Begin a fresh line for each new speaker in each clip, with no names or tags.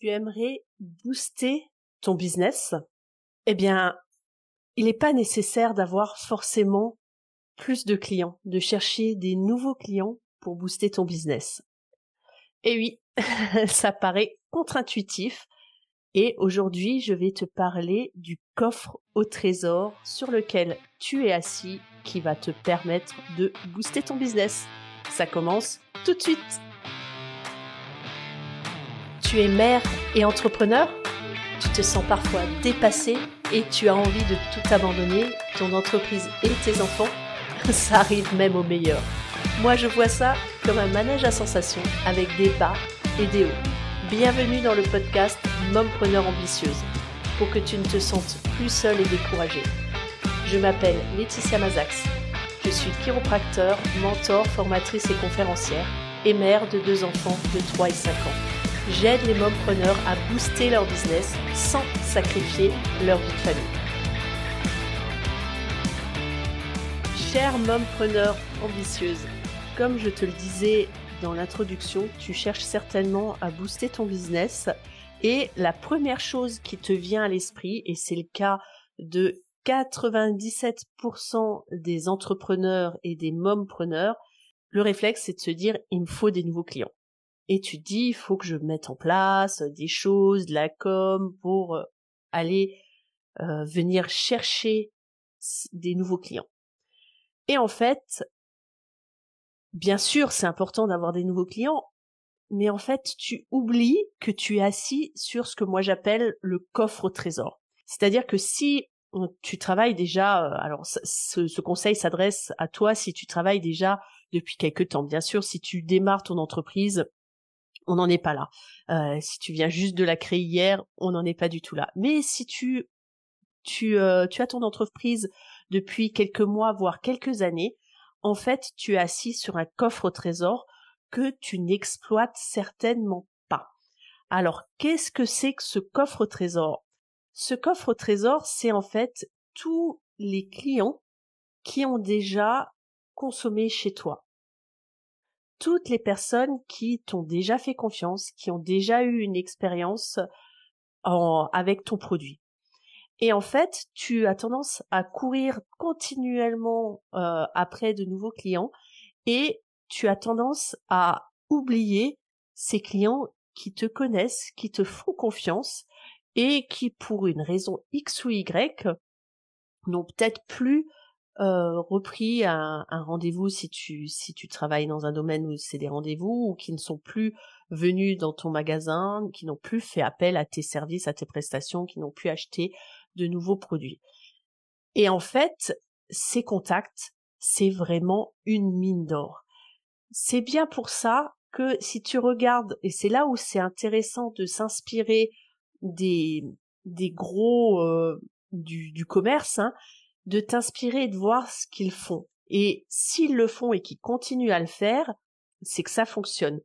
tu aimerais booster ton business, eh bien, il n'est pas nécessaire d'avoir forcément plus de clients, de chercher des nouveaux clients pour booster ton business. Et oui, ça paraît contre-intuitif. Et aujourd'hui, je vais te parler du coffre au trésor sur lequel tu es assis qui va te permettre de booster ton business. Ça commence tout de suite. Tu es mère et entrepreneur Tu te sens parfois dépassé et tu as envie de tout abandonner, ton entreprise et tes enfants Ça arrive même au meilleur. Moi, je vois ça comme un manège à sensations avec des bas et des hauts. Bienvenue dans le podcast Mompreneur ambitieuse pour que tu ne te sentes plus seule et découragée. Je m'appelle Laetitia Mazax. Je suis chiropracteur, mentor, formatrice et conférencière et mère de deux enfants de 3 et 5 ans j'aide les mompreneurs à booster leur business sans sacrifier leur vie de famille. Chère mompreneur ambitieuse, comme je te le disais dans l'introduction, tu cherches certainement à booster ton business et la première chose qui te vient à l'esprit, et c'est le cas de 97% des entrepreneurs et des mompreneurs, le réflexe c'est de se dire il me faut des nouveaux clients et tu dis il faut que je mette en place des choses, de la com pour euh, aller euh, venir chercher des nouveaux clients. Et en fait, bien sûr, c'est important d'avoir des nouveaux clients, mais en fait, tu oublies que tu es assis sur ce que moi j'appelle le coffre au trésor. C'est-à-dire que si euh, tu travailles déjà, alors ce, ce conseil s'adresse à toi si tu travailles déjà depuis quelque temps. Bien sûr, si tu démarres ton entreprise, on n'en est pas là. Euh, si tu viens juste de la créer hier, on n'en est pas du tout là. Mais si tu tu, euh, tu as ton entreprise depuis quelques mois, voire quelques années, en fait, tu es assis sur un coffre au trésor que tu n'exploites certainement pas. Alors, qu'est-ce que c'est que ce coffre au trésor? Ce coffre au trésor, c'est en fait tous les clients qui ont déjà consommé chez toi toutes les personnes qui t'ont déjà fait confiance, qui ont déjà eu une expérience avec ton produit. Et en fait, tu as tendance à courir continuellement euh, après de nouveaux clients et tu as tendance à oublier ces clients qui te connaissent, qui te font confiance et qui, pour une raison X ou Y, n'ont peut-être plus euh, repris un, rendez-vous si tu si tu travailles dans un domaine où c'est des rendez-vous ou qui ne sont plus venus dans ton magasin, qui n'ont plus fait appel à tes services, à tes prestations, qui n'ont plus acheté de nouveaux produits. Et en fait, ces contacts, c'est vraiment une mine d'or. C'est bien pour ça que si tu regardes, et c'est là où c'est intéressant de s'inspirer des, des gros euh, du, commerce, hein, de t'inspirer et de voir ce qu'ils font. Et s'ils le font et qu'ils continuent à le faire, c'est que ça fonctionne.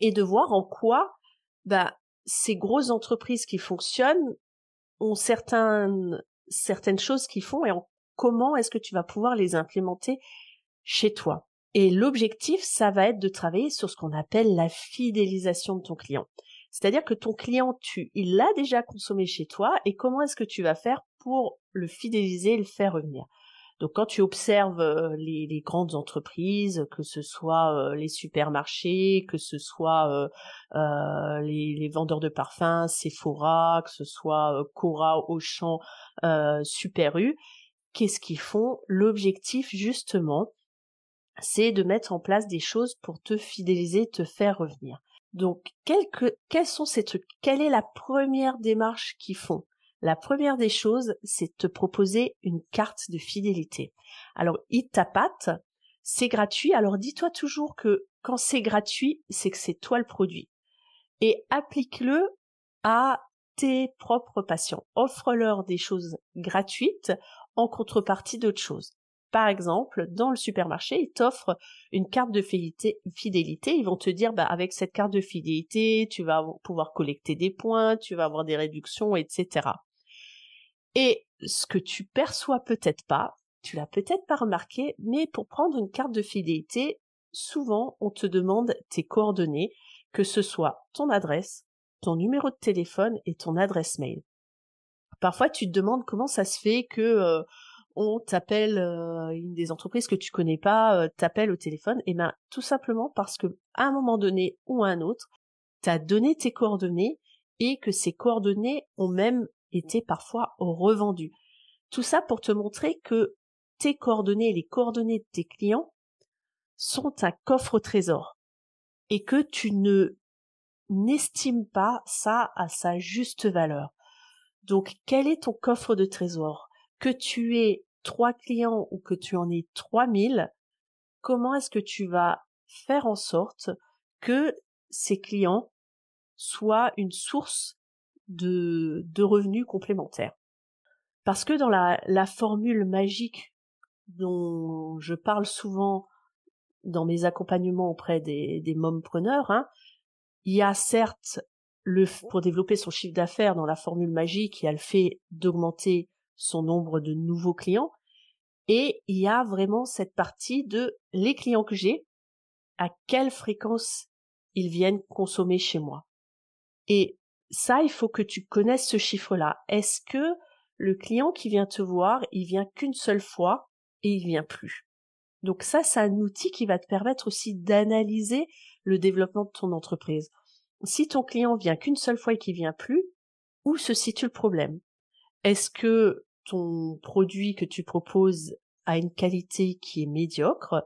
Et de voir en quoi bah, ces grosses entreprises qui fonctionnent ont certaines, certaines choses qu'ils font et en comment est-ce que tu vas pouvoir les implémenter chez toi. Et l'objectif, ça va être de travailler sur ce qu'on appelle la fidélisation de ton client. C'est-à-dire que ton client, tu, il l'a déjà consommé chez toi et comment est-ce que tu vas faire pour le fidéliser et le faire revenir. Donc quand tu observes euh, les, grandes entreprises, que ce soit euh, les supermarchés, que ce soit euh, les, vendeurs de parfums, Sephora, que ce soit Cora, Auchan, Super U, qu'est-ce qu'ils font? L'objectif justement, c'est de mettre en place des choses pour te fidéliser, te faire revenir. Donc, quels sont ces trucs? Quelle est la première démarche qu'ils font? La première des choses, c'est de te proposer une carte de fidélité. Alors, pâte, c'est gratuit. Alors, dis-toi toujours que quand c'est gratuit, c'est que c'est toi le produit. Et applique-le à tes propres patients. Offre-leur des choses gratuites en contrepartie d'autres choses. Par exemple, dans le supermarché, ils t'offrent une carte de fidélité. Ils vont te dire, bah, avec cette carte de fidélité, tu vas pouvoir collecter des points, tu vas avoir des réductions, etc. Et ce que tu perçois peut-être pas, tu l'as peut-être pas remarqué, mais pour prendre une carte de fidélité, souvent on te demande tes coordonnées, que ce soit ton adresse, ton numéro de téléphone et ton adresse mail. Parfois, tu te demandes comment ça se fait que euh, on t'appelle euh, une des entreprises que tu connais pas euh, t'appelle au téléphone. Et eh ben, tout simplement parce que à un moment donné ou à un autre, tu as donné tes coordonnées et que ces coordonnées ont même été parfois revendues. Tout ça pour te montrer que tes coordonnées, les coordonnées de tes clients sont un coffre au trésor et que tu ne n'estimes pas ça à sa juste valeur. Donc, quel est ton coffre de trésor? Que tu aies trois clients ou que tu en aies trois mille, comment est-ce que tu vas faire en sorte que ces clients soient une source de, de revenus complémentaires Parce que dans la, la formule magique dont je parle souvent dans mes accompagnements auprès des, des mompreneurs, hein, il y a certes le, pour développer son chiffre d'affaires dans la formule magique, il y a le fait d'augmenter son nombre de nouveaux clients. Et il y a vraiment cette partie de les clients que j'ai, à quelle fréquence ils viennent consommer chez moi. Et ça, il faut que tu connaisses ce chiffre-là. Est-ce que le client qui vient te voir, il vient qu'une seule fois et il vient plus? Donc ça, c'est un outil qui va te permettre aussi d'analyser le développement de ton entreprise. Si ton client vient qu'une seule fois et qu'il vient plus, où se situe le problème? Est-ce que ton produit que tu proposes a une qualité qui est médiocre?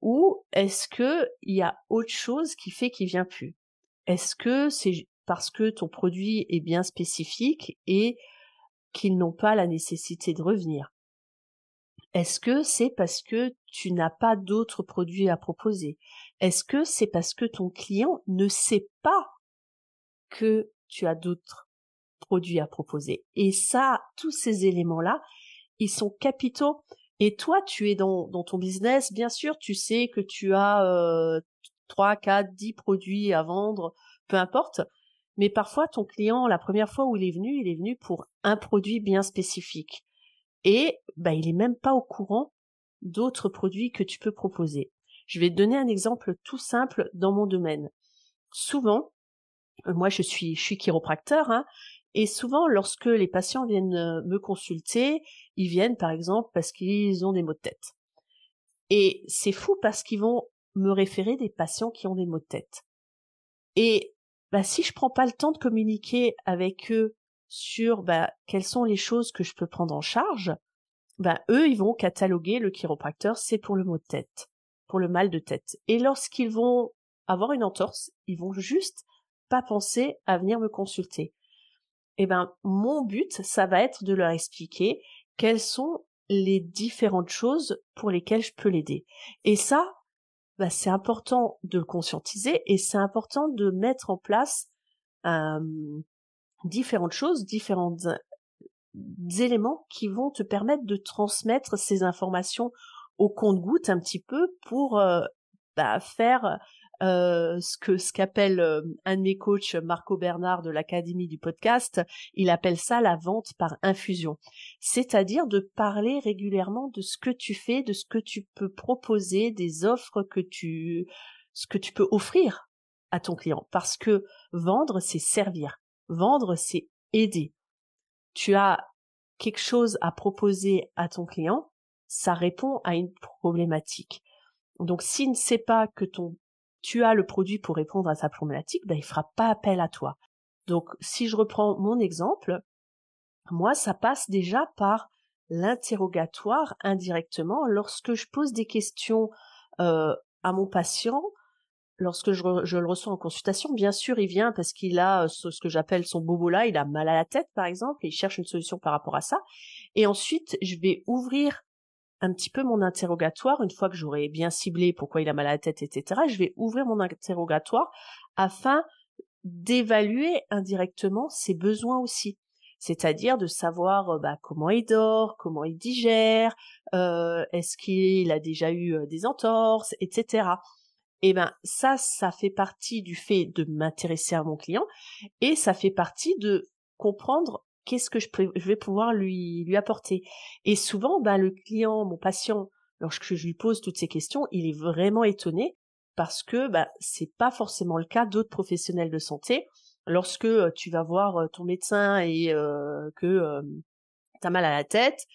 Ou est-ce que il y a autre chose qui fait qu'il vient plus? Est-ce que c'est parce que ton produit est bien spécifique et qu'ils n'ont pas la nécessité de revenir est-ce que c'est parce que tu n'as pas d'autres produits à proposer? Est-ce que c'est parce que ton client ne sait pas que tu as d'autres produits à proposer? Et ça, tous ces éléments-là, ils sont capitaux. Et toi, tu es dans, ton business, bien sûr, tu sais que tu as euh, 3, 4, 10 produits à vendre, peu importe. Mais parfois, ton client, la première fois où il est venu, il est venu pour un produit bien spécifique et bah, il est même pas au courant d'autres produits que tu peux proposer. Je vais te donner un exemple tout simple dans mon domaine. Souvent, euh, moi je suis, je suis chiropracteur, hein, et souvent lorsque les patients viennent euh, me consulter, ils viennent par exemple parce qu'ils ont des maux de tête. Et c'est fou parce qu'ils vont me référer des patients qui ont des maux de tête. Et bah, si je prends pas le temps de communiquer avec eux sur bah, quelles sont les choses que je peux prendre en charge, bah, eux, ils vont cataloguer le chiropracteur, c'est pour le mot de tête, pour le mal de tête. Et lorsqu'ils vont avoir une entorse, ils vont juste pas penser à venir me consulter. Eh ben, mon but, ça va être de leur expliquer quelles sont les différentes choses pour lesquelles je peux l'aider. Et ça, bah, c'est important de le conscientiser et c'est important de mettre en place différentes choses, différents éléments qui vont te permettre de transmettre ces informations au compte-goutte un petit peu pour bah, faire euh, ce que ce qu'appelle un de mes coachs, Marco Bernard de l'Académie du podcast, il appelle ça la vente par infusion. C'est-à-dire de parler régulièrement de ce que tu fais, de ce que tu peux proposer, des offres que tu ce que tu peux offrir à ton client. Parce que vendre, c'est servir. Vendre, c'est aider. Tu as quelque chose à proposer à ton client, ça répond à une problématique. Donc s'il ne sait pas que ton tu as le produit pour répondre à sa problématique, ben il fera pas appel à toi. Donc si je reprends mon exemple, moi ça passe déjà par l'interrogatoire indirectement lorsque je pose des questions euh, à mon patient lorsque je, le reçois en consultation, bien sûr, il vient parce qu'il a euh, ce, que j'appelle son bobo là, il a mal à la tête, par exemple, et il cherche une solution par rapport à ça. Et ensuite, je vais ouvrir un petit peu mon interrogatoire, une fois que j'aurai bien ciblé pourquoi il a mal à la tête, etc., je vais ouvrir mon interrogatoire afin d'évaluer indirectement ses besoins aussi. C'est-à-dire de savoir euh, bah, comment il dort, comment il digère, euh, est-ce qu'il a déjà eu des entorses, etc eh ben ça, ça fait partie du fait de m'intéresser à mon client et ça fait partie de comprendre qu'est-ce que je, vais pouvoir lui lui apporter. Et souvent, ben le client, mon patient, lorsque je lui pose toutes ces questions, il est vraiment étonné parce que ben c'est pas forcément le cas d'autres professionnels de santé lorsque tu vas voir ton médecin et que t'as mal à la tête,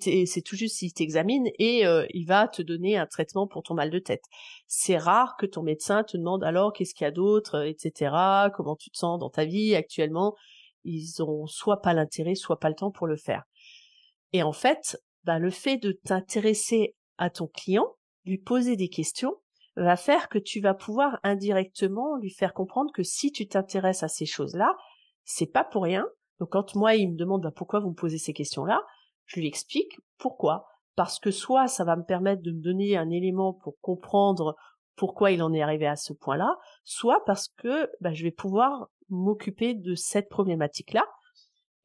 c'est tout juste s'il t'examine et il va te donner un traitement pour ton mal de tête. C'est rare que ton médecin te demande alors qu'est-ce qu'il y a d'autre, etc. Comment tu te sens dans ta vie actuellement. Ils ont soit pas l'intérêt, soit pas le temps pour le faire. Et en fait, bah, le fait de t'intéresser à ton client, lui poser des questions, va faire que tu vas pouvoir indirectement lui faire comprendre que si tu t'intéresses à ces choses-là, c'est pas pour rien. Donc quand moi il me demande bah, pourquoi vous me posez ces questions-là, je lui explique pourquoi. Parce que soit ça va me permettre de me donner un élément pour comprendre pourquoi il en est arrivé à ce point-là, soit parce que bah, je vais pouvoir m'occuper de cette problématique-là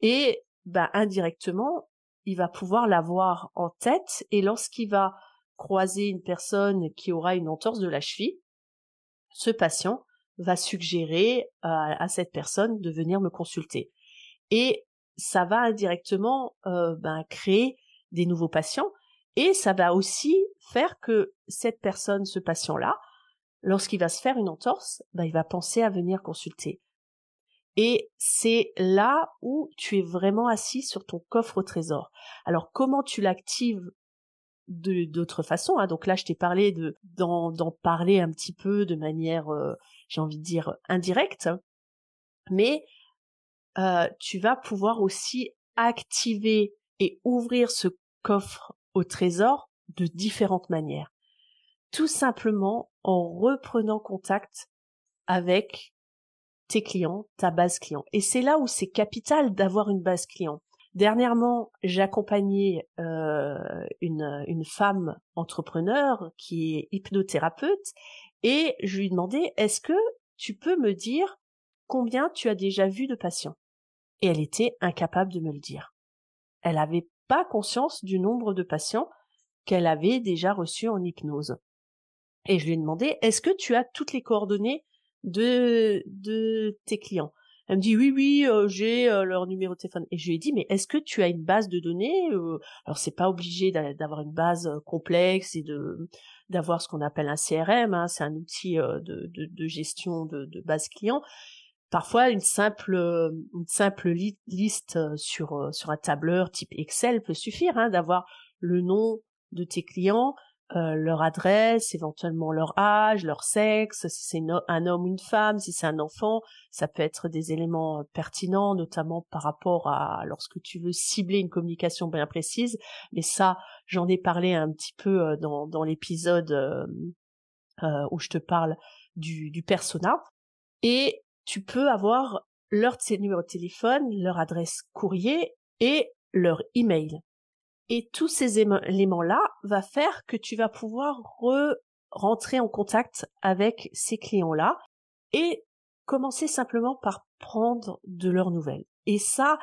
et bah, indirectement il va pouvoir l'avoir en tête et lorsqu'il va croiser une personne qui aura une entorse de la cheville, ce patient va suggérer à, cette personne de venir me consulter. Et ça va indirectement euh, ben, créer des nouveaux patients et ça va aussi faire que cette personne, ce patient-là, lorsqu'il va se faire une entorse, ben, il va penser à venir consulter. Et c'est là où tu es vraiment assis sur ton coffre au trésor. Alors comment tu l'actives d'autres façons. Hein? Donc là, je t'ai parlé de d'en parler un petit peu de manière, euh, j'ai envie de dire indirecte, mais euh, tu vas pouvoir aussi activer et ouvrir ce coffre au trésor de différentes manières. Tout simplement en reprenant contact avec tes clients, ta base client. Et c'est là où c'est capital d'avoir une base client. Dernièrement, j'accompagnais euh, une, une femme entrepreneur qui est hypnothérapeute et je lui demandais est-ce que tu peux me dire combien tu as déjà vu de patients? Et elle était incapable de me le dire. Elle n'avait pas conscience du nombre de patients qu'elle avait déjà reçus en hypnose. Et je lui ai demandé est-ce que tu as toutes les coordonnées de, de tes clients. Elle me dit oui oui euh, j'ai euh, leur numéro de téléphone. Et je lui ai dit mais est-ce que tu as une base de données euh, alors c'est pas obligé d'avoir une base complexe et de d'avoir ce qu'on appelle un CRM hein, c'est un outil de, de, de, gestion de, de base client. Parfois une simple une simple liste sur sur un tableur type Excel peut suffire hein, d'avoir le nom de tes clients euh, leur adresse, éventuellement leur âge, leur sexe, si c'est un homme ou une femme, si c'est un enfant, ça peut être des éléments euh, pertinents, notamment par rapport à lorsque tu veux cibler une communication bien précise. Mais ça, j'en ai parlé un petit peu euh, dans, dans l'épisode où je te parle du, du persona. Et tu peux avoir leur numéro de téléphone, leur adresse courrier et leur email. Et tous ces éléments-là va faire que tu vas pouvoir re rentrer en contact avec ces clients-là et commencer simplement par prendre de leurs nouvelles. Et ça,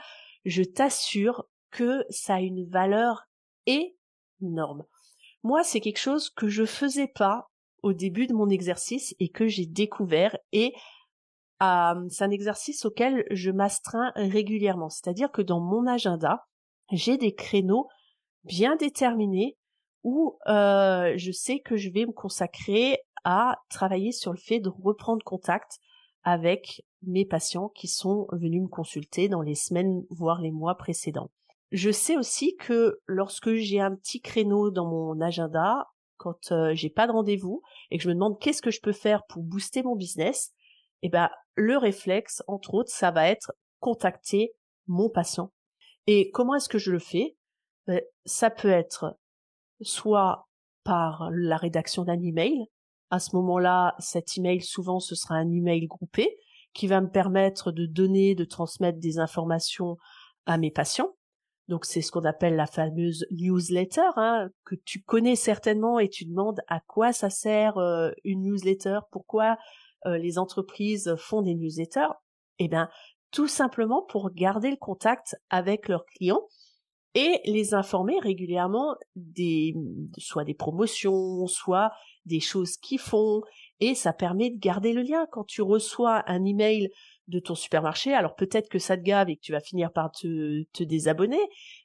je t'assure que ça a une valeur énorme. Moi, c'est quelque chose que je faisais pas au début de mon exercice et que j'ai découvert et euh, c'est un exercice auquel je m'astreins régulièrement. C'est-à-dire que dans mon agenda, j'ai des créneaux bien déterminé où euh, je sais que je vais me consacrer à travailler sur le fait de reprendre contact avec mes patients qui sont venus me consulter dans les semaines voire les mois précédents. Je sais aussi que lorsque j'ai un petit créneau dans mon agenda, quand euh, j'ai pas de rendez-vous et que je me demande qu'est-ce que je peux faire pour booster mon business, eh ben le réflexe entre autres, ça va être contacter mon patient. Et comment est-ce que je le fais? Ça peut être soit par la rédaction d'un email. À ce moment-là, cet email, souvent, ce sera un email groupé qui va me permettre de donner, de transmettre des informations à mes patients. Donc c'est ce qu'on appelle la fameuse newsletter, hein, que tu connais certainement et tu demandes à quoi ça sert euh, une newsletter, pourquoi euh, les entreprises font des newsletters. Eh bien, tout simplement pour garder le contact avec leurs clients et les informer régulièrement des soit des promotions, soit des choses qu'ils font et ça permet de garder le lien quand tu reçois un email de ton supermarché, alors peut-être que ça te gave et que tu vas finir par te, te désabonner,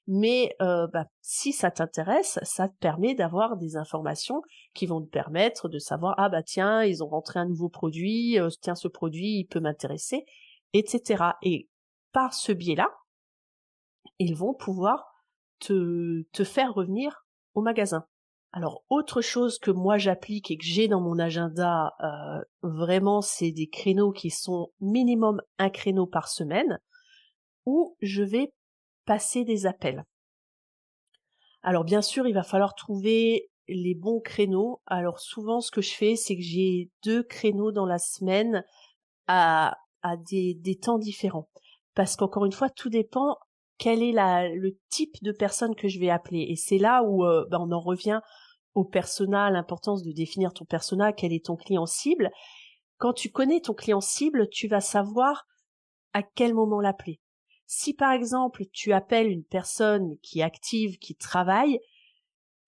mais euh, bah, si ça t'intéresse, ça te permet d'avoir des informations qui vont te permettre de savoir ah bah tiens ils ont rentré un nouveau produit, euh, tiens ce produit il peut m'intéresser etc. Et par ce biais-là, ils vont pouvoir te, faire revenir au magasin. Alors autre chose que moi j'applique et que j'ai dans mon agenda, euh, vraiment c'est des créneaux qui sont minimum un créneau par semaine où je vais passer des appels. Alors bien sûr il va falloir trouver les bons créneaux. Alors souvent ce que je fais c'est que j'ai deux créneaux dans la semaine à, à des temps différents. Parce qu'encore une fois tout dépend quel est la, le type de personne que je vais appeler. Et c'est là où euh, ben, on en revient au persona, l'importance de définir ton persona, quel est ton client cible. Quand tu connais ton client cible, tu vas savoir à quel moment l'appeler. Si par exemple tu appelles une personne qui est active, qui travaille,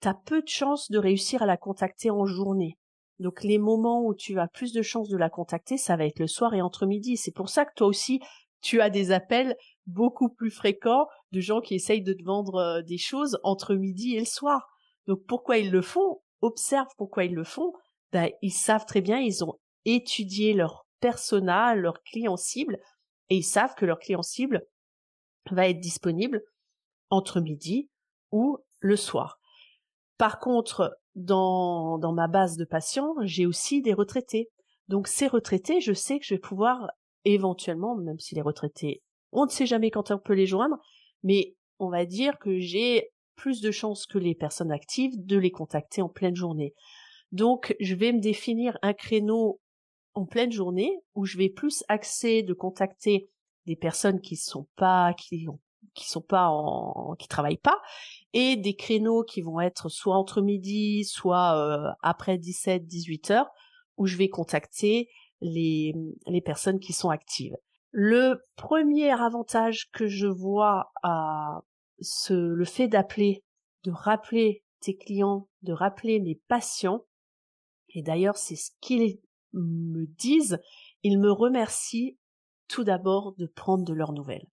tu as peu de chances de réussir à la contacter en journée. Donc les moments où tu as plus de chances de la contacter, ça va être le soir et entre midi. C'est pour ça que toi aussi, tu as des appels beaucoup plus fréquents de gens qui essayent de te vendre euh, des choses entre midi et le soir. Donc pourquoi ils le font? Observe pourquoi ils le font. Ben, ils savent très bien, ils ont étudié leur persona, leur client cible, et ils savent que leur client cible va être disponible entre midi ou le soir. Par contre, dans, dans ma base de patients, j'ai aussi des retraités. Donc ces retraités, je sais que je vais pouvoir éventuellement, même si les retraités, on ne sait jamais quand on peut les joindre, mais on va dire que j'ai plus de chances que les personnes actives de les contacter en pleine journée. Donc, je vais me définir un créneau en pleine journée où je vais plus axer de contacter des personnes qui sont pas qui qui sont pas qui travaillent pas et des créneaux qui vont être soit entre midi soit euh, après 17 18 heures où je vais contacter les les personnes qui sont actives. Le premier avantage que je vois à ce, le fait d'appeler, de rappeler tes clients, de rappeler mes patients, et d'ailleurs c'est ce qu'ils me disent, ils me remercient tout d'abord de prendre de leurs nouvelles.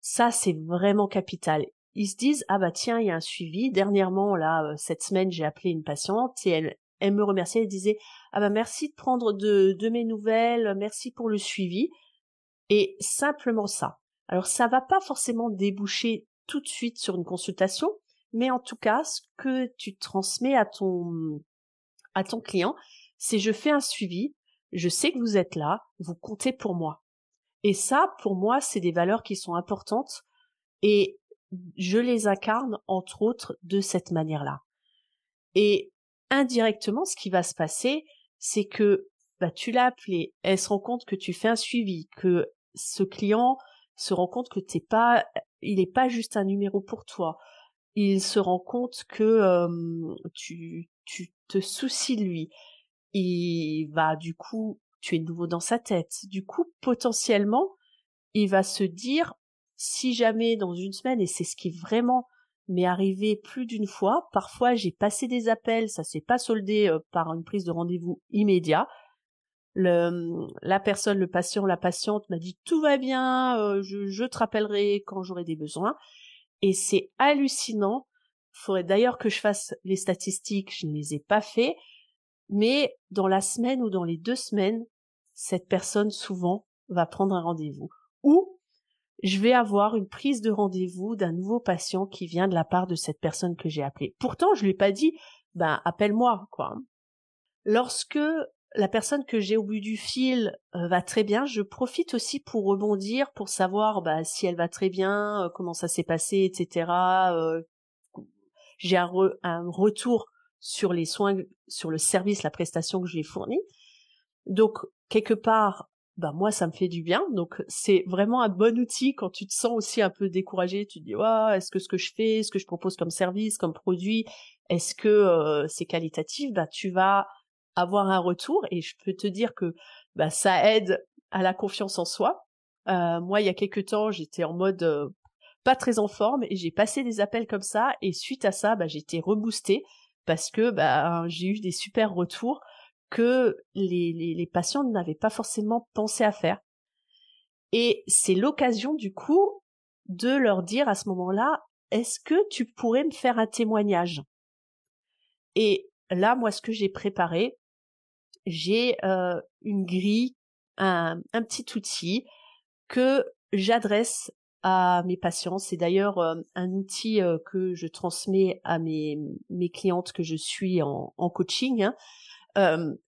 Ça c'est vraiment capital. Ils se disent ah bah tiens il y a un suivi. Dernièrement là euh, cette semaine j'ai appelé une patiente et elle me remerciait, elle disait ah bah merci de prendre de mes nouvelles, merci pour le suivi et simplement ça. Alors ça va pas forcément déboucher tout de suite sur une consultation, mais en tout cas, ce que tu transmets à ton, à ton client, c'est je fais un suivi, je sais que vous êtes là, vous comptez pour moi. Et ça, pour moi, c'est des valeurs qui sont importantes et je les incarne, entre autres, de cette manière-là. Et indirectement, ce qui va se passer, c'est que bah, tu l'as appelé, elle se rend compte que tu fais un suivi, que ce client se rend compte que t'es pas, il n'est pas juste un numéro pour toi. Il se rend compte que tu, tu te soucies de lui. Il va du coup, tu es nouveau dans sa tête. Du coup, potentiellement, il va se dire, si jamais dans une semaine, et c'est ce qui vraiment m'est arrivé plus d'une fois, parfois j'ai passé des appels, ça s'est pas soldé par une prise de rendez-vous immédiat, le, la personne, le patient, la patiente m'a dit tout va bien, euh, je, je, te rappellerai quand j'aurai des besoins. Et c'est hallucinant. Faudrait d'ailleurs que je fasse les statistiques, je ne les ai pas fait, mais dans la semaine ou dans les deux semaines, cette personne souvent va prendre un rendez-vous. Ou je vais avoir une prise de rendez-vous d'un nouveau patient qui vient de la part de cette personne que j'ai appelée. Pourtant, je lui ai pas dit, ben appelle-moi, quoi. Lorsque la personne que j'ai au bout du fil euh, va très bien. Je profite aussi pour rebondir, pour savoir bah, si elle va très bien, euh, comment ça s'est passé, etc. Euh, j'ai un, retour sur les soins, sur le service, la prestation que je lui ai fournie. Donc quelque part, bah moi ça me fait du bien. Donc c'est vraiment un bon outil quand tu te sens aussi un peu découragé. Tu te dis ouais, est-ce que ce que je fais, ce que je propose comme service, comme produit, est-ce que c'est qualitatif? Bah tu vas avoir un retour et je peux te dire que bah, ça aide à la confiance en soi. Euh, moi, il y a quelques temps, j'étais en mode euh, pas très en forme et j'ai passé des appels comme ça et suite à ça, bah, j'ai reboostée parce que bah, j'ai eu des super retours que les, les, les patients n'avaient pas forcément pensé à faire. Et c'est l'occasion du coup de leur dire à ce moment-là, est-ce que tu pourrais me faire un témoignage? Et là, moi, ce que j'ai préparé, j'ai euh, une grille, un, un, petit outil que j'adresse à mes patients. C'est d'ailleurs euh, un outil que je transmets à mes, mes clientes que je suis en, en coaching. Hein.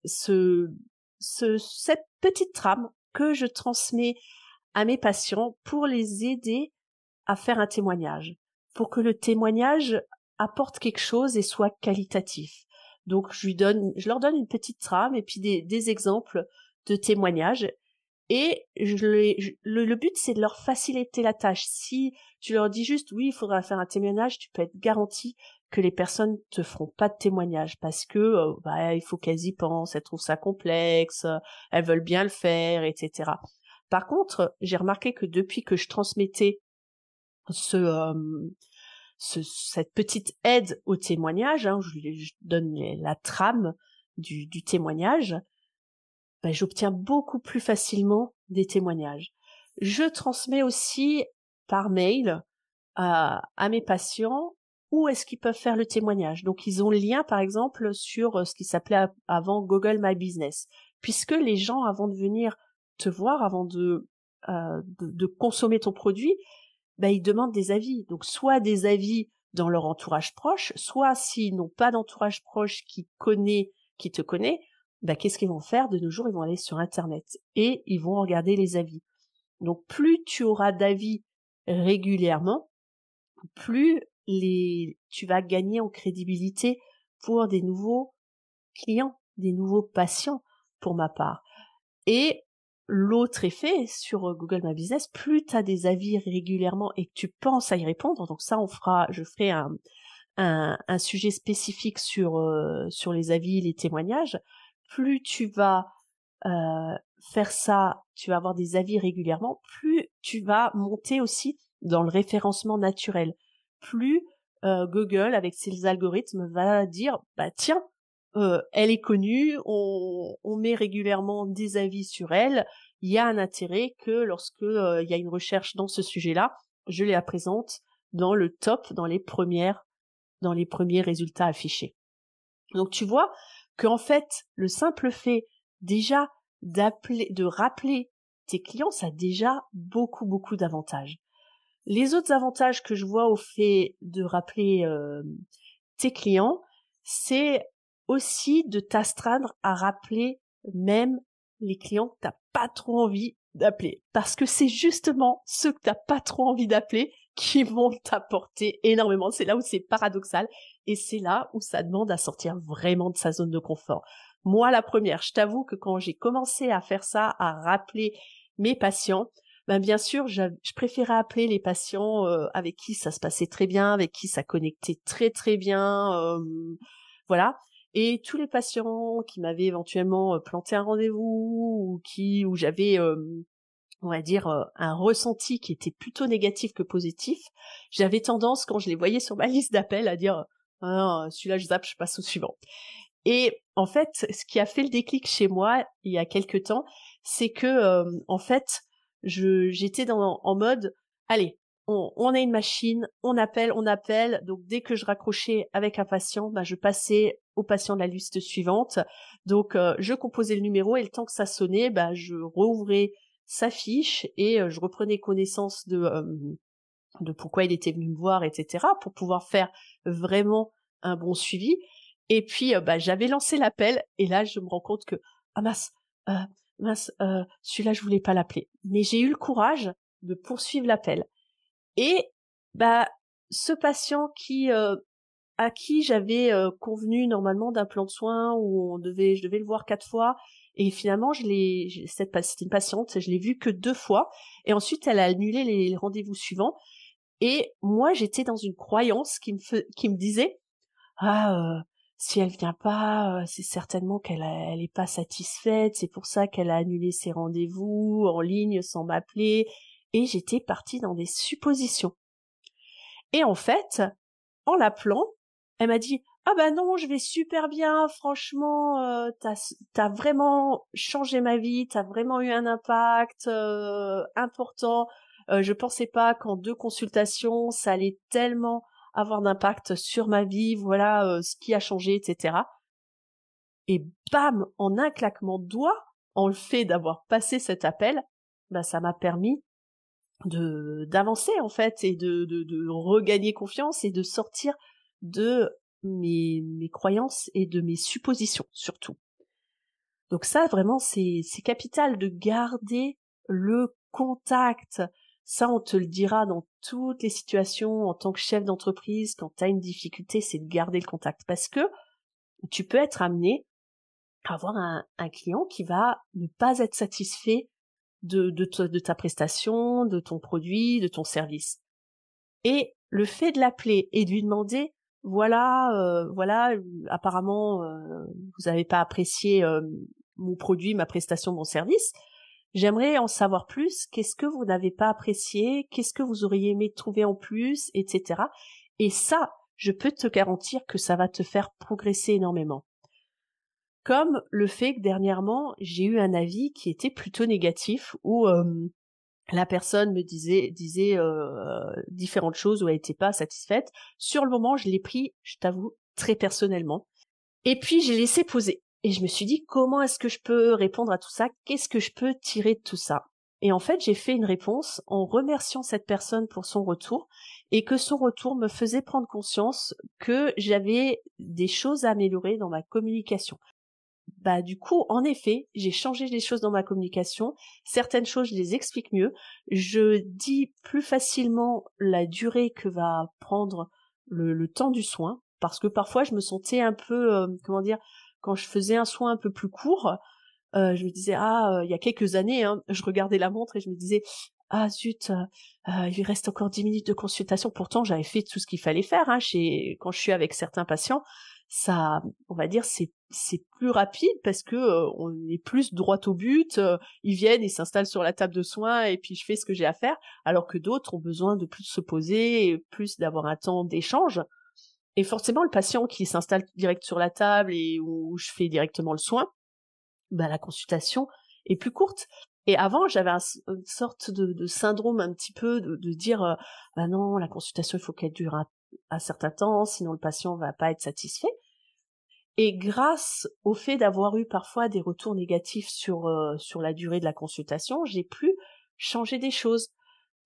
Ce, ce, cette petite trame que je transmets à mes patients pour les aider à faire un témoignage, pour que le témoignage apporte quelque chose et soit qualitatif. Donc je leur donne une petite trame et puis des, exemples de témoignages et le, but, c'est de leur faciliter la tâche. Si tu leur dis juste, oui, il faudra faire un témoignage, tu peux être garanti que les personnes te feront pas de témoignage parce que euh, bah, il faut qu'elles y pensent, elles trouvent ça complexe, elles veulent bien le faire, etc. Par contre, j'ai remarqué que depuis que je transmettais ce, euh, ce cette petite aide au témoignage, hein, je, je donne la trame du, du témoignage, ben, j'obtiens beaucoup plus facilement des témoignages. Je transmets aussi par mail à, à mes patients où est-ce qu'ils peuvent faire le témoignage. Donc ils ont le lien par exemple sur euh, ce qui s'appelait avant Google My Business, puisque les gens avant de venir te voir, avant de, euh, de, consommer ton produit, ben, ils demandent des avis. Donc soit des avis dans leur entourage proche, soit s'ils n'ont pas d'entourage proche qui connaît, qui te connaît, bah, qu'est-ce qu'ils vont faire? De nos jours Ils vont aller sur Internet et ils vont regarder les avis. Donc plus tu auras d'avis régulièrement, plus les, tu vas gagner en crédibilité pour des nouveaux clients, des nouveaux patients pour ma part. Et l'autre effet sur Google My Business, plus tu as des avis régulièrement et que tu penses à y répondre, donc ça on fera, je ferai un, un, sujet spécifique sur, euh, sur les avis, les témoignages, plus tu vas euh, faire ça, tu vas avoir des avis régulièrement, plus tu vas monter aussi dans le référencement naturel. Plus euh, Google, avec ses algorithmes, va dire, bah tiens, euh, elle est connue, on, met régulièrement des avis sur elle, il y a un intérêt que lorsque il y a une recherche dans ce sujet-là, je la présente dans le top, dans les premières, dans les premiers résultats affichés. Donc tu vois, qu'en fait, le simple fait déjà d'appeler, de rappeler tes clients, ça a déjà beaucoup, beaucoup d'avantages. Les autres avantages que je vois au fait de rappeler euh, tes clients, c'est aussi de t'astreindre à rappeler même les clients que t'as pas trop envie d'appeler. Parce que c'est justement ceux que t'as pas trop envie d'appeler qui vont t'apporter énormément. C'est là où c'est paradoxal et c'est là où ça demande à sortir vraiment de sa zone de confort. Moi, la première, je t'avoue que quand j'ai commencé à faire ça, à rappeler mes patients, ben bien sûr, je, préférais appeler les patients euh, avec qui ça se passait très bien, avec qui ça connectait très très bien, euh, voilà. Et tous les patients qui m'avaient éventuellement planté un rendez-vous ou qui où j'avais on va dire un ressenti qui était plutôt négatif que positif, j'avais tendance quand je les voyais sur ma liste d'appels à dire ah, celui-là je zappe, je passe au suivant. Et en fait, ce qui a fait le déclic chez moi il y a quelques temps, c'est que en fait, je j'étais en mode allez, on, on, a une machine, on appelle, on appelle. Donc dès que je raccrochais avec un patient, bah, je passais patient de la liste suivante. Donc euh, je composais le numéro et le temps que ça sonnait, bah, je rouvrais sa fiche et euh, je reprenais connaissance de de pourquoi il était venu me voir, etc., pour pouvoir faire vraiment un bon suivi. Et puis, euh, bah, j'avais lancé l'appel, et là, je me rends compte que, ah mince, euh, mince, euh, celui-là, je voulais pas l'appeler. Mais j'ai eu le courage de poursuivre l'appel. Et, bah, ce patient qui, à qui j'avais convenu normalement d'un plan de soins où on devait, je devais le voir quatre fois, et finalement, je l'ai, cette, c'était une patiente, je l'ai vue que deux fois, et ensuite, elle a annulé les rendez-vous suivants, et moi, j'étais dans une croyance qui me, qui me disait, ah, euh, si elle vient pas, euh, c'est certainement qu'elle elle est pas satisfaite, c'est pour ça qu'elle a annulé ses rendez-vous en ligne sans m'appeler. Et j'étais partie dans des suppositions. Et en fait, en l'appelant, elle m'a dit, ah bah non, je vais super bien, franchement, euh, t'as as vraiment changé ma vie, t'as vraiment eu un impact euh, important. Euh, je pensais pas qu'en deux consultations, ça allait tellement avoir d'impact sur ma vie, voilà euh, ce qui a changé, etc. Et bam, en un claquement de doigts, en le fait d'avoir passé cet appel, bah ça m'a permis de d'avancer en fait et de, de, de regagner confiance et de sortir de mes, mes croyances et de mes suppositions surtout. Donc ça vraiment c'est capital de garder le contact. Ça on te le dira dans toutes les situations en tant que chef d'entreprise quand tu as une difficulté, c'est de garder le contact parce que tu peux être amené à avoir un, un client qui va ne pas être satisfait de, de ta prestation, de ton produit, de ton service. Et le fait de l'appeler et de lui demander voilà, euh, voilà, apparemment euh, vous n'avez pas apprécié euh, mon produit, ma prestation, mon service. J'aimerais en savoir plus. Qu'est-ce que vous n'avez pas apprécié? Qu'est-ce que vous auriez aimé trouver en plus, etc. Et ça, je peux te garantir que ça va te faire progresser énormément comme le fait que dernièrement j'ai eu un avis qui était plutôt négatif où la personne me disait disait euh, différentes choses où elle n'était pas satisfaite. Sur le moment, je l'ai pris, je t'avoue, très personnellement. Et puis j'ai laissé poser. Et je me suis dit comment est-ce que je peux répondre à tout ça? Qu'est-ce que je peux tirer de tout ça? Et en fait, j'ai fait une réponse en remerciant cette personne pour son retour et que son retour me faisait prendre conscience que j'avais des choses à améliorer dans ma communication bah du coup, en effet, j'ai changé des choses dans ma communication. Certaines choses, je les explique mieux. Je dis plus facilement la durée que va prendre le, temps du soin, parce que parfois je me sentais un peu, euh, comment dire, quand je faisais un soin un peu plus court, euh, je me disais ah, euh, il y a quelques années, hein, je regardais la montre et je me disais ah zut, il reste encore dix minutes de consultation. Pourtant, j'avais fait tout ce qu'il fallait faire. Hein, quand je suis avec certains patients, ça, on va dire, c'est c'est plus rapide parce que euh, on est plus droit au but. Euh, ils viennent, ils s'installent sur la table de soins et puis je fais ce que j'ai à faire. Alors que d'autres ont besoin de plus se poser, plus d'avoir un temps d'échange. Et forcément, le patient qui s'installe direct sur la table et où je fais directement le soin, bah la consultation est plus courte. Et avant, j'avais une sorte de, syndrome un petit peu de, dire, euh, bah non, la consultation, il faut qu'elle dure un un certain temps, sinon le patient va pas être satisfait. Et grâce au fait d'avoir eu parfois des retours négatifs sur euh, sur la durée de la consultation, j'ai pu changer des choses.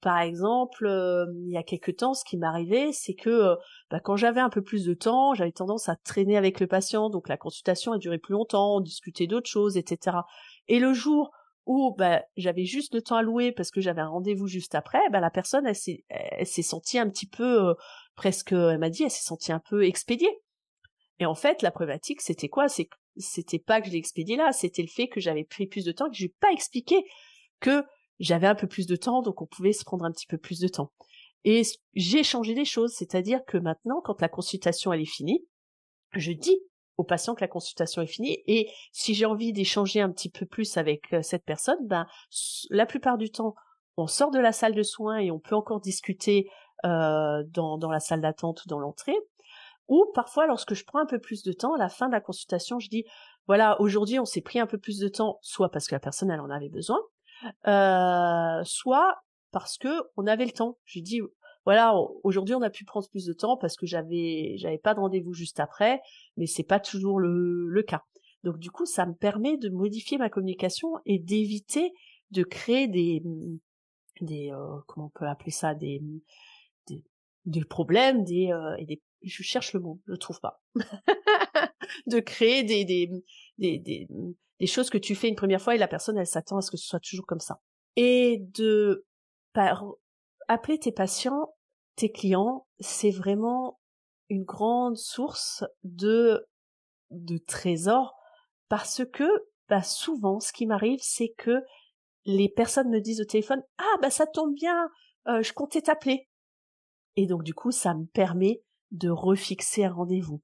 Par exemple, euh, il y a quelque temps, ce qui m'arrivait, c'est que euh, bah, quand j'avais un peu plus de temps, j'avais tendance à traîner avec le patient, donc la consultation a duré plus longtemps, on discutait d'autres choses, etc. Et le jour où bah, j'avais juste le temps à louer parce que j'avais un rendez-vous juste après, bah, la personne s'est sentie un petit peu presque, elle m'a dit, elle s'est sentie un peu expédiée. Et en fait, la problématique, c'était quoi? C'est c'était pas que je l'ai expédié là, c'était le fait que j'avais pris plus de temps, que je n'ai pas expliqué que j'avais un peu plus de temps, donc on pouvait se prendre un petit peu plus de temps. Et j'ai changé des choses, c'est-à-dire que maintenant, quand la consultation elle est finie, je dis au patient que la consultation est finie et si j'ai envie d'échanger un petit peu plus avec euh, cette personne, ben la plupart du temps, on sort de la salle de soins et on peut encore discuter euh, dans, dans la salle d'attente ou dans l'entrée. Ou parfois, lorsque je prends un peu plus de temps, à la fin de la consultation, je dis, voilà, aujourd'hui, on s'est pris un peu plus de temps, soit parce que la personne, elle en avait besoin, euh, soit parce que on avait le temps. Je dis, voilà, aujourd'hui, on a pu prendre plus de temps parce que j'avais, j'avais pas de rendez-vous juste après, mais c'est pas toujours le, le cas. Donc, du coup, ça me permet de modifier ma communication et d'éviter de créer des, des, euh, comment on peut appeler ça, des, des problèmes, des, euh, des, je cherche le mot, je le trouve pas, de créer des, des, des, des, choses que tu fais une première fois et la personne elle s'attend à ce que ce soit toujours comme ça. Et de par, appeler tes patients, tes clients, c'est vraiment une grande source de de trésors parce que bah souvent ce qui m'arrive c'est que les personnes me disent au téléphone ah bah ça tombe bien euh, je comptais t'appeler et donc du coup, ça me permet de refixer un rendez-vous.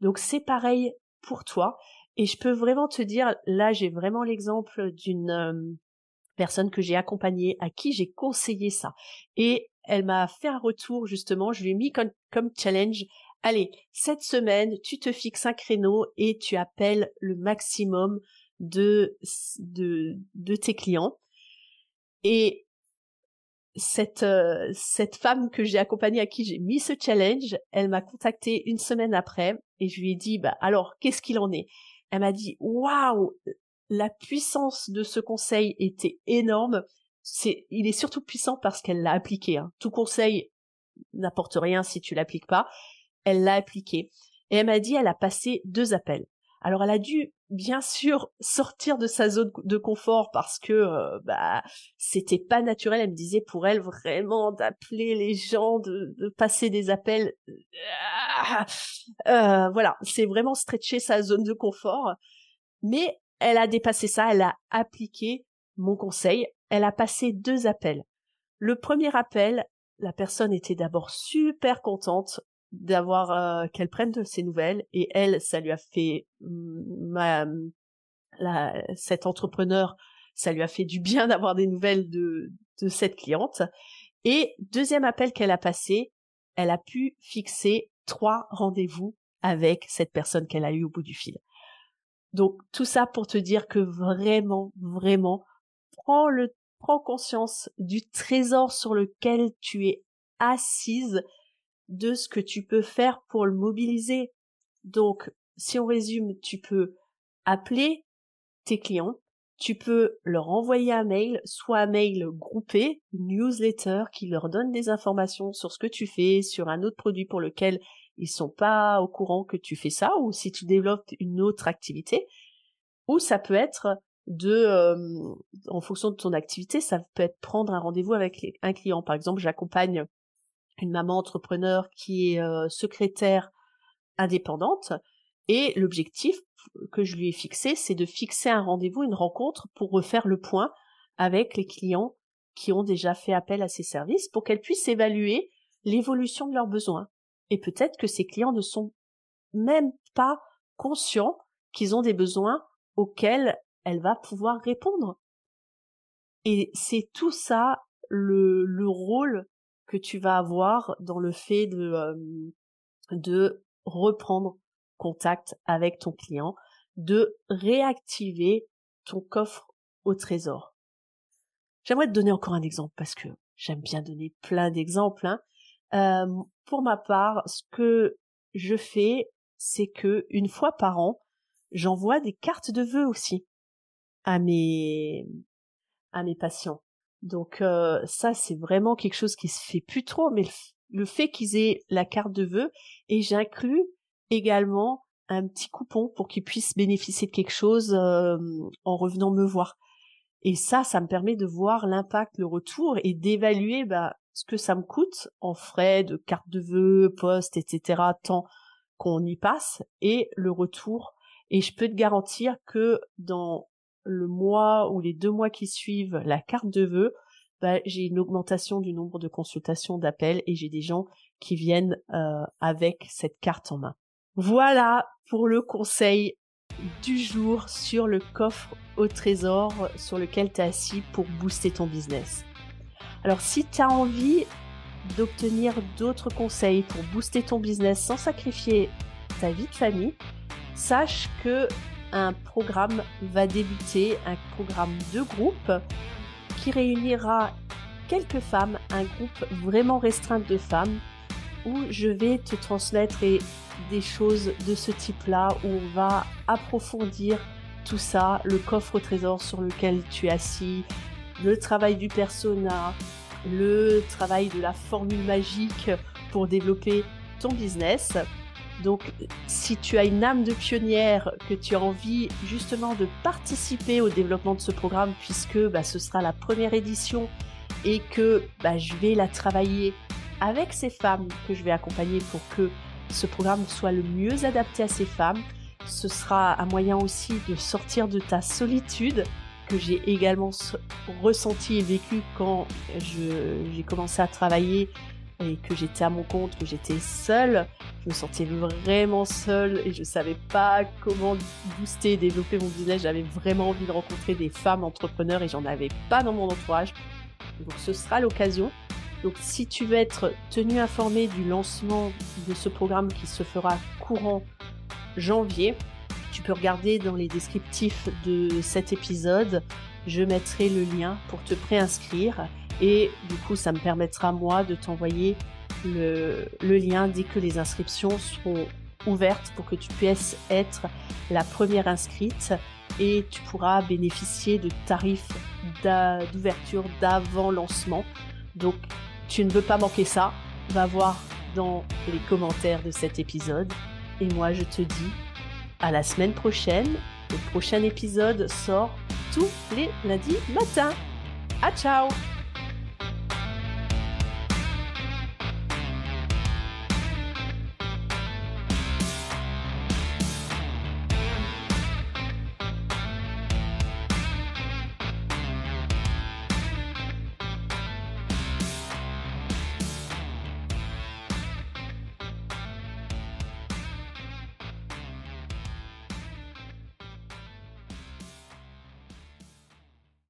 Donc c'est pareil pour toi. Et je peux vraiment te dire, là j'ai vraiment l'exemple d'une euh, personne que j'ai accompagnée, à qui j'ai conseillé ça. Et elle m'a fait un retour justement, je lui ai mis comme, comme challenge, allez, cette semaine, tu te fixes un créneau et tu appelles le maximum de, de, de tes clients. Et cette euh, cette femme que j'ai accompagnée à qui j'ai mis ce challenge, elle m'a contacté une semaine après et je lui ai dit bah alors qu'est-ce qu'il en est? Elle m'a dit waouh la puissance de ce conseil était énorme. c'est, il est surtout puissant parce qu'elle l'a appliqué. Hein. Tout conseil n'apporte rien si tu l'appliques pas. Elle l'a appliqué. Et elle m'a dit, elle a passé deux appels. Alors elle a dû bien sûr sortir de sa zone de confort parce que euh, bah c'était pas naturel. Elle me disait pour elle vraiment d'appeler les gens, de, passer des appels. Euh, euh, voilà, c'est vraiment stretcher sa zone de confort. Mais elle a dépassé ça, elle a appliqué mon conseil. Elle a passé deux appels. Le premier appel, la personne était d'abord super contente d'avoir euh, qu'elle prenne de ses nouvelles et elle ça lui a fait mm, ma la, cet entrepreneur ça lui a fait du bien d'avoir des nouvelles de de cette cliente. Et deuxième appel qu'elle a passé elle a pu fixer trois rendez-vous avec cette personne qu'elle a eu au bout du fil. Donc tout ça pour te dire que vraiment vraiment prends le prends conscience du trésor sur lequel tu es assise de ce que tu peux faire pour le mobiliser. Donc, si on résume, tu peux appeler tes clients, tu peux leur envoyer un mail, soit un mail groupé, une newsletter qui leur donne des informations sur ce que tu fais, sur un autre produit pour lequel ils sont pas au courant que tu fais ça, ou si tu développes une autre activité, ou ça peut être de, euh, en fonction de ton activité, ça peut être prendre un rendez-vous avec un client. Par exemple, j'accompagne une maman entrepreneur qui est euh, secrétaire indépendante. Et l'objectif que je lui ai fixé, c'est de fixer un rendez-vous, une rencontre pour refaire le point avec les clients qui ont déjà fait appel à ces services pour qu'elle puisse évaluer l'évolution de leurs besoins. Et peut-être que ces clients ne sont même pas conscients qu'ils ont des besoins auxquels elle va pouvoir répondre. Et c'est tout ça le rôle tu vas avoir dans le fait de, de reprendre contact avec ton client, de réactiver ton coffre au trésor. J'aimerais te donner encore un exemple parce que j'aime bien donner plein d'exemples. Hein. Pour ma part, ce que je fais, c'est que une fois par an, j'envoie des cartes de vœux aussi à mes à mes patients. Donc euh, ça, c'est vraiment quelque chose qui se fait plus trop, mais le, fait qu'ils aient la carte de vœux, et j'inclus également un petit coupon pour qu'ils puissent bénéficier de quelque chose euh, en revenant me voir. Et ça, ça me permet de voir l'impact, le retour et d'évaluer bah, ce que ça me coûte en frais de carte de vœux, poste, etc. Tant qu'on y passe et le retour. Et je peux te garantir que dans le mois ou les deux mois qui suivent la carte de vœux, bah, j'ai une augmentation du nombre de consultations, d'appels et j'ai des gens qui viennent euh, avec cette carte en main. Voilà pour le conseil du jour sur le coffre au trésor sur lequel tu es assis pour booster ton business. Alors si tu as envie d'obtenir d'autres conseils pour booster ton business sans sacrifier ta vie de famille, sache que un programme va débuter, un programme de groupe qui réunira quelques femmes, un groupe vraiment restreint de femmes, où je vais te transmettre des choses de ce type-là, où on va approfondir tout ça, le coffre au trésor sur lequel tu es assis, le travail du persona, le travail de la formule magique pour développer ton business. Donc, si tu as une âme de pionnière, que tu as envie justement de participer au développement de ce programme, puisque bah, ce sera la première édition et que bah, je vais la travailler avec ces femmes que je vais accompagner pour que ce programme soit le mieux adapté à ces femmes, ce sera un moyen aussi de sortir de ta solitude que j'ai également ressenti et vécu quand j'ai commencé à travailler que j'étais à mon compte, que j'étais seule, je me sentais vraiment seule et je savais pas comment booster et développer mon business. J'avais vraiment envie de rencontrer des femmes entrepreneurs et j'en avais pas dans mon entourage. Donc ce sera l'occasion. Donc si tu veux être tenu informé du lancement de ce programme qui se fera courant janvier, tu peux regarder dans les descriptifs de cet épisode. Je mettrai le lien pour te préinscrire et du coup, ça me permettra, moi, de t'envoyer le, lien dès que les inscriptions seront ouvertes pour que tu puisses être la première inscrite et tu pourras bénéficier de tarifs d'ouverture d'avant lancement. Donc tu ne veux pas manquer ça. Va voir dans les commentaires de cet épisode. Et moi je te dis à la semaine prochaine. Le prochain épisode sort tous les lundis matin. À ciao